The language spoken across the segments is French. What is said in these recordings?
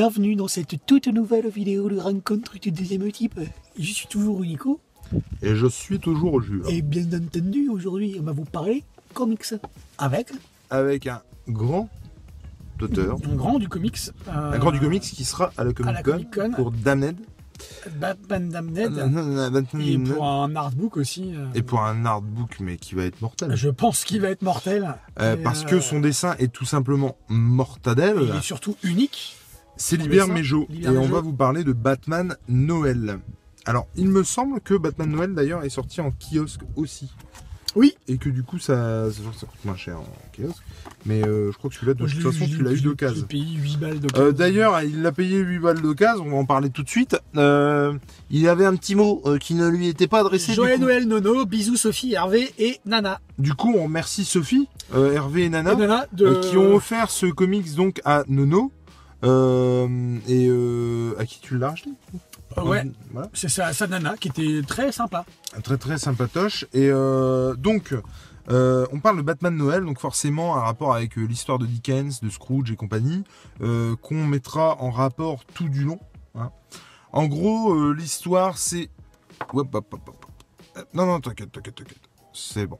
bienvenue dans cette toute nouvelle vidéo de rencontre du deuxième type. Je suis toujours Nico, Et je suis toujours Jules. et bien entendu, aujourd'hui, on va vous parler comics avec Avec un grand auteur, un grand du comics. euh, un grand du comics qui sera à la Comic Con, Comic-Con. pour Damned. Batman Damned. Et pour un artbook aussi. euh, et pour un artbook, mais qui va être mortel. Je pense qu'il va être mortel. Euh, Et, parce euh, que son dessin est tout simplement mortadelle. Il est surtout unique. C'est dessin, Mejo. Et on va vous parler de Batman Noël. Alors, il me semble que Batman Noël, d'ailleurs, est sorti en kiosque aussi. Oui. Et que du coup, ça, ça, ça coûte moins cher en kiosque. Mais euh, je crois que celui-là, de toute façon, tu l'as eu d'occasion. payé 8 balles de Euh, D'ailleurs, il a payé 8 balles d'occasion, on va en parler tout de suite. Euh, il avait un petit mot euh, qui ne lui était pas adressé. Joël. Noël Nono, bisous Sophie, Hervé et Nana. du coup, on remercie Sophie, Hervé et Nana, Et Nana de... qui ont offert ce comics donc à Nono. Euh, et euh, à qui tu l'as acheté? Euh, ouais. Voilà. C'est sa, sa Nana qui était très sympa. Très très sympatoche. Et donc, euh, on parle de Batman Noël, donc forcément un rapport avec euh, l'histoire de Dickens, de Scrooge et compagnie, euh, qu'on mettra en rapport tout du long. hein. En gros, l'histoire c'est... Non, non, t'inquiète, t'inquiète, t'inquiète. C'est bon.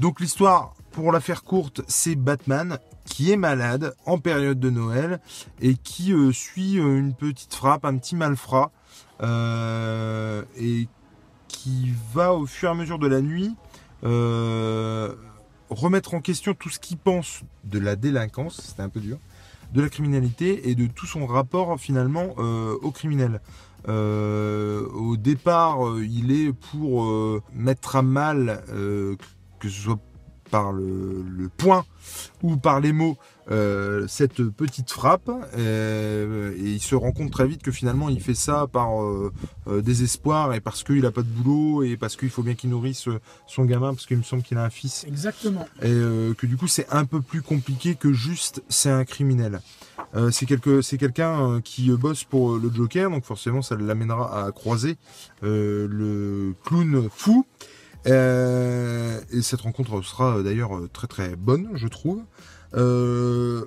Donc l'histoire, pour la faire courte, c'est Batman qui est malade en période de Noël et qui euh, suit euh, une petite frappe, un petit malfrat, euh, et qui va au fur et à mesure de la nuit remettre en question tout ce qu'il pense de la délinquance, c'était un peu dur, de la criminalité et de tout son rapport finalement au criminel. Au départ, il est pour mettre à mal, que ce soit par le, le point ou par les mots, euh, cette petite frappe. euh, et il se rend compte très vite que finalement il fait ça par euh, désespoir et parce qu'il a pas de boulot et parce qu'il faut bien qu'il nourrisse son gamin parce qu'il me semble qu'il a un fils Exactement. et que du coup c'est un peu plus compliqué que juste c'est un criminel. C'est quelque, c'est quelqu'un qui bosse pour le Joker, donc forcément ça l'amènera à croiser le clown fou. Et cette rencontre sera euh, d'ailleurs euh, très très bonne, je trouve. Euh,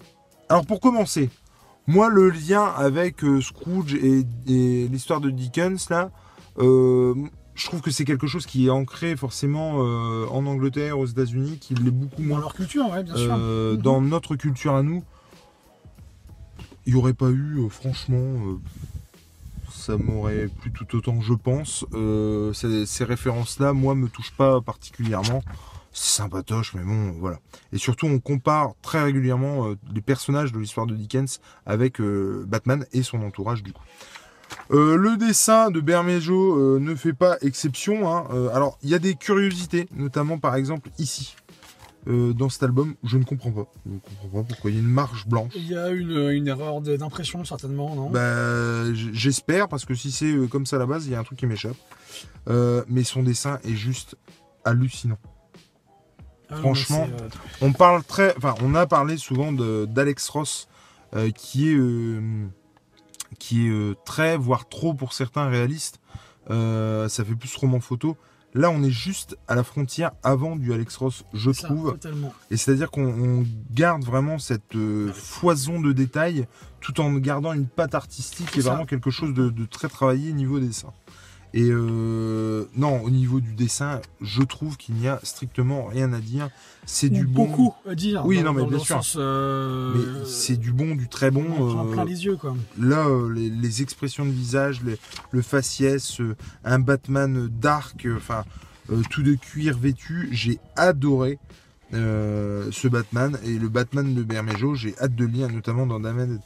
alors pour commencer, moi le lien avec euh, Scrooge et, et l'histoire de Dickens là, euh, je trouve que c'est quelque chose qui est ancré forcément en Angleterre, aux États-Unis, qui l'est beaucoup Dans moins leur culture, ouais, bien sûr. Mhm. dans notre culture à nous. Il n'y aurait pas eu, franchement, ça m'aurait plu tout autant, je pense. Euh, ces, ces références-là, moi, me touchent pas particulièrement. C'est sympatoche, mais bon, voilà. Et surtout, on compare très régulièrement euh, les personnages de l'histoire de Dickens avec euh, Batman et son entourage, du coup. Le dessin de Bermejo ne fait pas exception. hein. Alors, il y a des curiosités, notamment par exemple ici, euh, dans cet album. Je ne comprends pas. Je ne comprends pas pourquoi il y a une marche blanche. Il y a une, une erreur d'impression, certainement, non? Bah, j'espère parce que si c'est euh, comme ça à la base, il y a un truc qui m'échappe. Euh, mais son dessin est juste hallucinant. Ah franchement, euh, On parle très, enfin, on a parlé souvent d'Alex Ross, qui est, qui est très, voire trop pour certains réalistes. Euh, ça fait plus roman photo. Là, on est juste à la frontière avant du Alex Ross, je ça, trouve. Totalement. Et c'est-à-dire qu'on on garde vraiment cette euh, foison de détails tout en gardant une patte artistique ça. vraiment quelque chose de, de très travaillé niveau dessin. Et euh, non, au niveau du dessin, je trouve qu'il n'y a strictement rien à dire. C'est du bon. Beaucoup à dire. Oui, dans- non, mais dans bien sûr. euh, Mais c'est du bon, du très bon. on prend euh, plein les yeux, quoi. Là, les, les expressions de visage, les- le faciès, un Batman dark, enfin tout de cuir vêtu, j'ai adoré ce Batman et le Batman de Bermejo, j'ai hâte de le lire, notamment dans Damned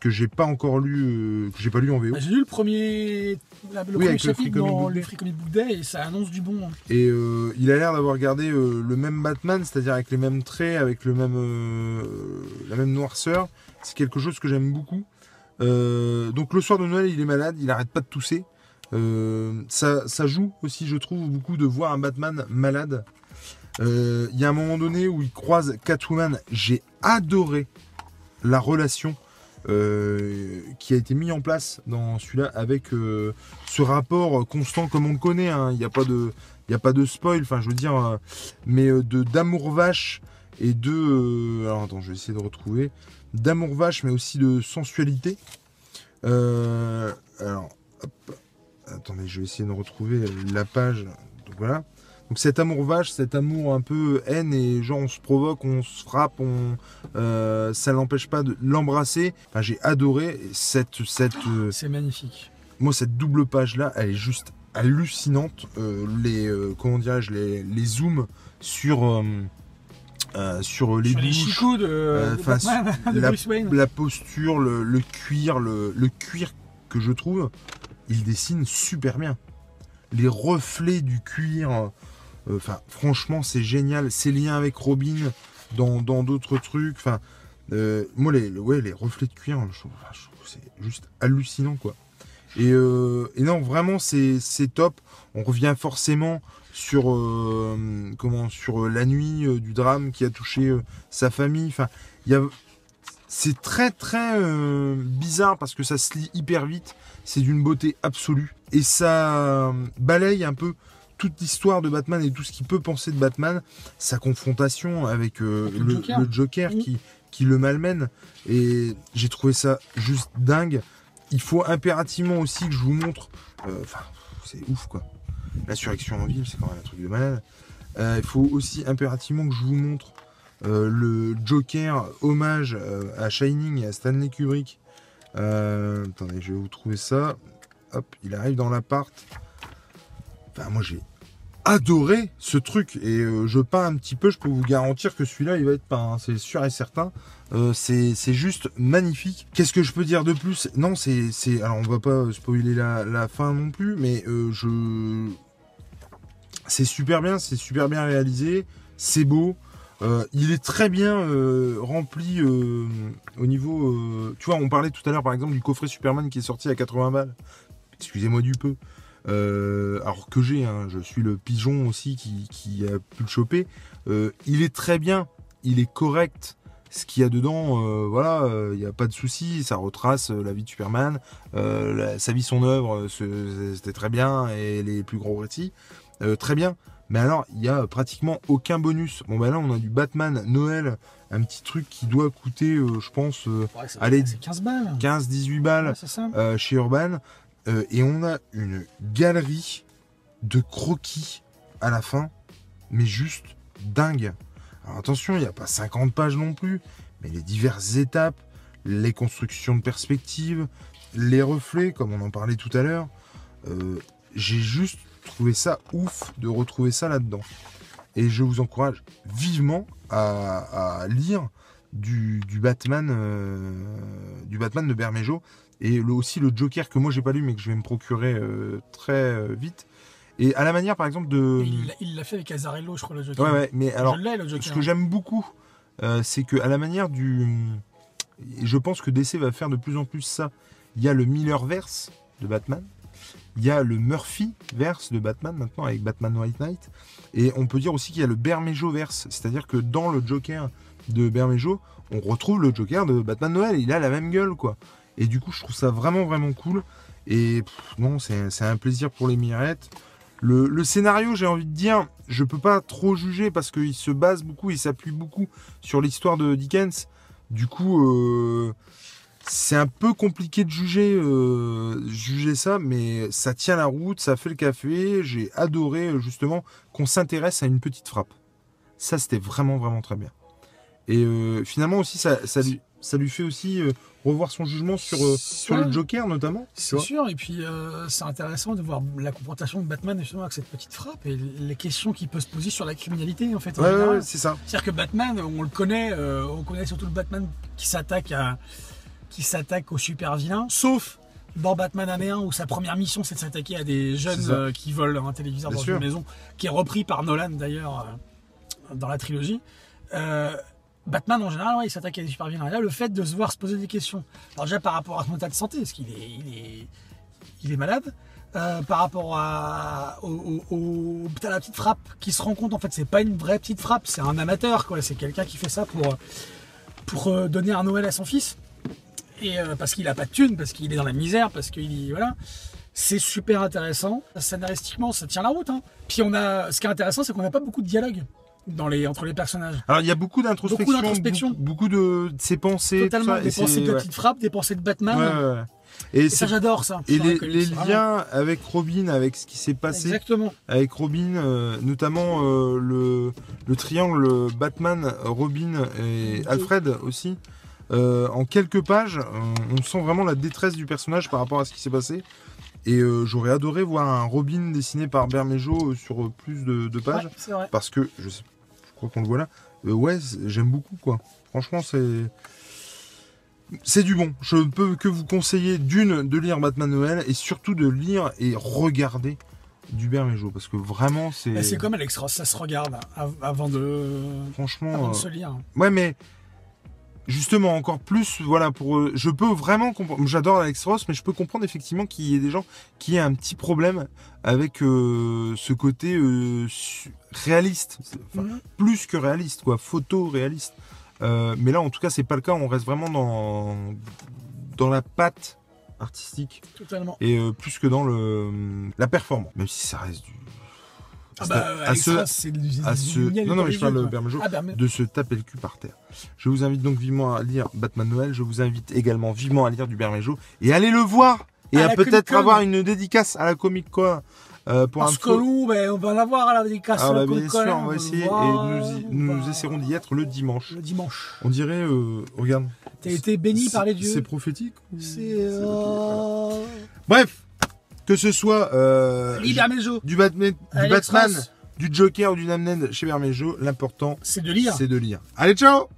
que j'ai pas encore lu, euh, que j'ai pas lu en VO. Bah, J'ai lu le premier, la- le Oui, premier le chapitre Comic dans Book le. Free Comic Book Day et ça annonce du bon. hein. Et euh, il a l'air d'avoir gardé euh, le même Batman, c'est-à-dire avec les mêmes traits, avec le même, la même noirceur. C'est quelque chose que j'aime beaucoup. Donc le soir de Noël, il est malade, il arrête pas de tousser. Ça, ça joue aussi, je trouve, beaucoup de voir un Batman malade. Il y a un moment donné où il croise Catwoman. J'ai adoré la relation euh, qui a été mise en place dans celui-là avec euh, ce rapport constant comme on le connaît. hein. Il n'y a pas de, il a pas de spoil. Enfin, je veux dire, euh, mais de d'amour vache et de, alors attends, je vais essayer de retrouver d'amour vache, mais aussi de sensualité. Alors, hop. attendez, je vais essayer de retrouver la page. Donc voilà. Donc cet amour vache, cet amour un peu haine et genre on se provoque, on se frappe, on, euh, ça n'empêche pas de l'embrasser. Enfin, j'ai adoré cette, cette, euh, C'est magnifique. moi cette double page là, elle est juste hallucinante. Euh, les, comment dirais-je, les, les zooms sur, euh, sur les Sur les bouches, de, euh, de face- Batman, de la, Bruce Wayne. la posture, le, le cuir, le, le cuir que je trouve, il dessine super bien. Les reflets du cuir, enfin franchement c'est génial. Ses liens avec Robin dans d'autres trucs, enfin euh, moi les, ouais, les reflets de cuir, que c'est juste hallucinant quoi. Et, euh, non vraiment c'est top. On revient forcément sur euh, comment sur la nuit euh, du drame qui a touché euh, sa famille. Enfin c'est très très euh, bizarre parce que ça se lit hyper vite. C'est d'une beauté absolue. Et ça euh, balaye un peu toute l'histoire de Batman et tout ce qu'il peut penser de Batman. Sa confrontation avec, euh, Avec le Joker. le Joker Oui. qui, qui le malmène. Et j'ai trouvé ça juste dingue. Il faut impérativement aussi que je vous montre. euh, Enfin, c'est ouf quoi. L'insurrection en ville, c'est quand même un truc de malade. Euh, il faut aussi impérativement que je vous montre le Joker hommage à Shining et à Stanley Kubrick. Attendez, je vais vous trouver ça. Hop, il arrive dans l'appart. Enfin, moi j'ai adoré ce truc et euh, je peins un petit peu. Je peux vous garantir que celui-là il va être peint, hein, c'est sûr et certain. Euh, c'est juste magnifique. Qu'est-ce que je peux dire de plus? Non, c'est alors on va pas spoiler la, fin non plus, mais euh, je c'est super bien, c'est super bien réalisé, c'est beau. Il est très bien rempli au niveau. tu vois, on parlait tout à l'heure par exemple du coffret Superman qui est sorti à 80 balles. Excusez-moi du peu. Euh, alors que j'ai, hein, je suis le pigeon aussi qui, qui a pu le choper. Euh, il est très bien, il est correct. Ce qu'il y a dedans, euh, voilà, il n'y a pas de souci. Ça retrace la vie de Superman, la- sa vie, son œuvre, c'était très bien et les plus gros récits, très bien. Mais alors, il y a pratiquement aucun bonus. Bon, ben là, on a du Batman Noël, un petit truc qui doit coûter, euh, je pense, euh, Ouais, Allez, c'est 15 balles. 15-18 balles Ouais, c'est ça. euh, chez Urban. Euh, et on a une galerie de croquis à la fin, mais juste dingue. Alors attention, il n'y a pas 50 pages non plus, mais les diverses étapes, les constructions de perspective, les reflets, comme on en parlait tout à l'heure, euh, j'ai juste trouvé ça ouf de retrouver ça là-dedans. Et je vous encourage vivement à, lire du, du Batman, euh, du Batman de Bermejo et le- aussi le Joker que moi j'ai pas lu mais que je vais me procurer euh, très euh, vite. Et à la manière par exemple de. Il l'a- fait avec Azarello, je crois, le Joker. Ouais ouais, mais alors je l'ai, le Joker. ce que j'aime beaucoup, euh, c'est que à la manière du, je pense que DC va faire de plus en plus ça. Il y a le Millerverse de Batman, il y a le Murphy verse de Batman maintenant avec Batman White Knight, et on peut dire aussi qu'il y a le Bermejo verse, c'est-à-dire que dans le Joker de Bermejo, on retrouve le Joker de Batman Noël. Il a la même gueule quoi. Et du coup, je trouve ça vraiment vraiment cool. Et non, c'est un plaisir pour les mirettes. Le, scénario, j'ai envie de dire, je peux pas trop juger parce qu'il se base beaucoup, il s'appuie beaucoup sur l'histoire de Dickens. Du coup, euh, c'est un peu compliqué de juger, euh, juger ça, mais ça tient la route, ça fait le café. J'ai adoré euh, justement qu'on s'intéresse à une petite frappe. Ça, c'était vraiment vraiment très bien. Et finalement aussi, ça, ça, lui, ça lui fait aussi euh, revoir son jugement sur, euh, sur le. Joker notamment. C'est sûr, et puis euh, c'est intéressant de voir la confrontation de Batman justement avec cette petite frappe et les questions qu'il peut se poser sur la criminalité en fait. en Ouais, ouais, c'est ça. C'est-à-dire que Batman, on le connaît, euh, on connaît surtout le Batman qui s'attaque à, qui s'attaque aux super vilains, sauf dans Batman 1 où sa première mission c'est de s'attaquer à des jeunes euh, qui volent un téléviseur Bien dans sûr. une maison, qui est repris par Nolan d'ailleurs dans la trilogie. Batman en général, ouais, il s'attaque à des super vilains. Et là, le fait de se voir se poser des questions. Alors déjà par rapport à son état de santé, parce qu'il est, il est, est malade. euh, par rapport à, la petite frappe, qui se rend compte en fait c'est pas une vraie petite frappe, c'est un amateur quoi, c'est quelqu'un qui fait ça pour pour euh, donner un Noël à son fils et euh, parce qu'il a pas de thune, parce qu'il est dans la misère, parce qu'il voilà. C'est super intéressant. Scénaristiquement, ça tient la route. Hein. Puis on a, ce qui est intéressant, c'est qu'on n'a pas beaucoup de dialogue dans les entre les personnages. Alors il y a beaucoup d'introspection, Beaucoup de, ses pensées, Totalement tout ça, des pensées de ouais. petites frappes, des pensées de Batman. Ouais, ouais, ouais. Et, Et ça, j'adore ça. et les, vraiment. liens avec Robin, avec ce qui s'est passé Exactement. avec Robin, euh, notamment euh, le, le triangle Batman, Robin et Alfred aussi. Euh, en quelques pages, on, on sent vraiment la détresse du personnage par rapport à ce qui s'est passé. Et euh, j'aurais adoré voir un Robin dessiné par Bermejo euh, sur euh, plus de, de pages. Ouais, c'est vrai. Parce que, je, sais, je crois qu'on le voit là, euh, ouais, j'aime beaucoup quoi. Franchement, c'est. C'est du bon. Je ne peux que vous conseiller d'une de lire Batman Noël et surtout de lire et regarder du Bermejo parce que vraiment c'est. Mais C'est comme Alex Ross, ça se regarde av- avant de, Franchement. avant de se lire. Ouais, mais justement encore plus, voilà, pour. euh, Je peux vraiment comprendre. J'adore Alex Ross, mais je peux comprendre effectivement qu'il y ait des gens qui aient un petit problème avec euh, ce côté euh, réaliste. Enfin, Mhm. plus que réaliste, quoi, photo réaliste. Euh, mais là, en tout cas, c'est pas le cas. On reste vraiment dans dans la patte artistique Totalement. et plus que dans le la performance. Même si ça reste du Ah à bah, à ce- à non non mais je parle. Bermejo Ah, de se taper le cul par terre. Je vous invite donc vivement à lire Batman Noël. Je vous invite également vivement à lire du Bermejo et allez le voir et À peut-être avoir une dédicace à la Comic Con euh, pour Parce un que nous, ben, on va l'avoir à la dédicace. Ah à la bah, bien sûr, on va essayer voir, et nous, y- nous essaierons d'y être le dimanche. Le dimanche. On dirait, euh, regarde. T'as été béni par les dieux. C'est prophétique C'est. euh... Bref, que ce soit euh, Bermejo. du Batman, du Alex Batman, Ross, du Joker ou du Namnen chez Bermejo, l'important C'est de lire. c'est de lire. Allez, ciao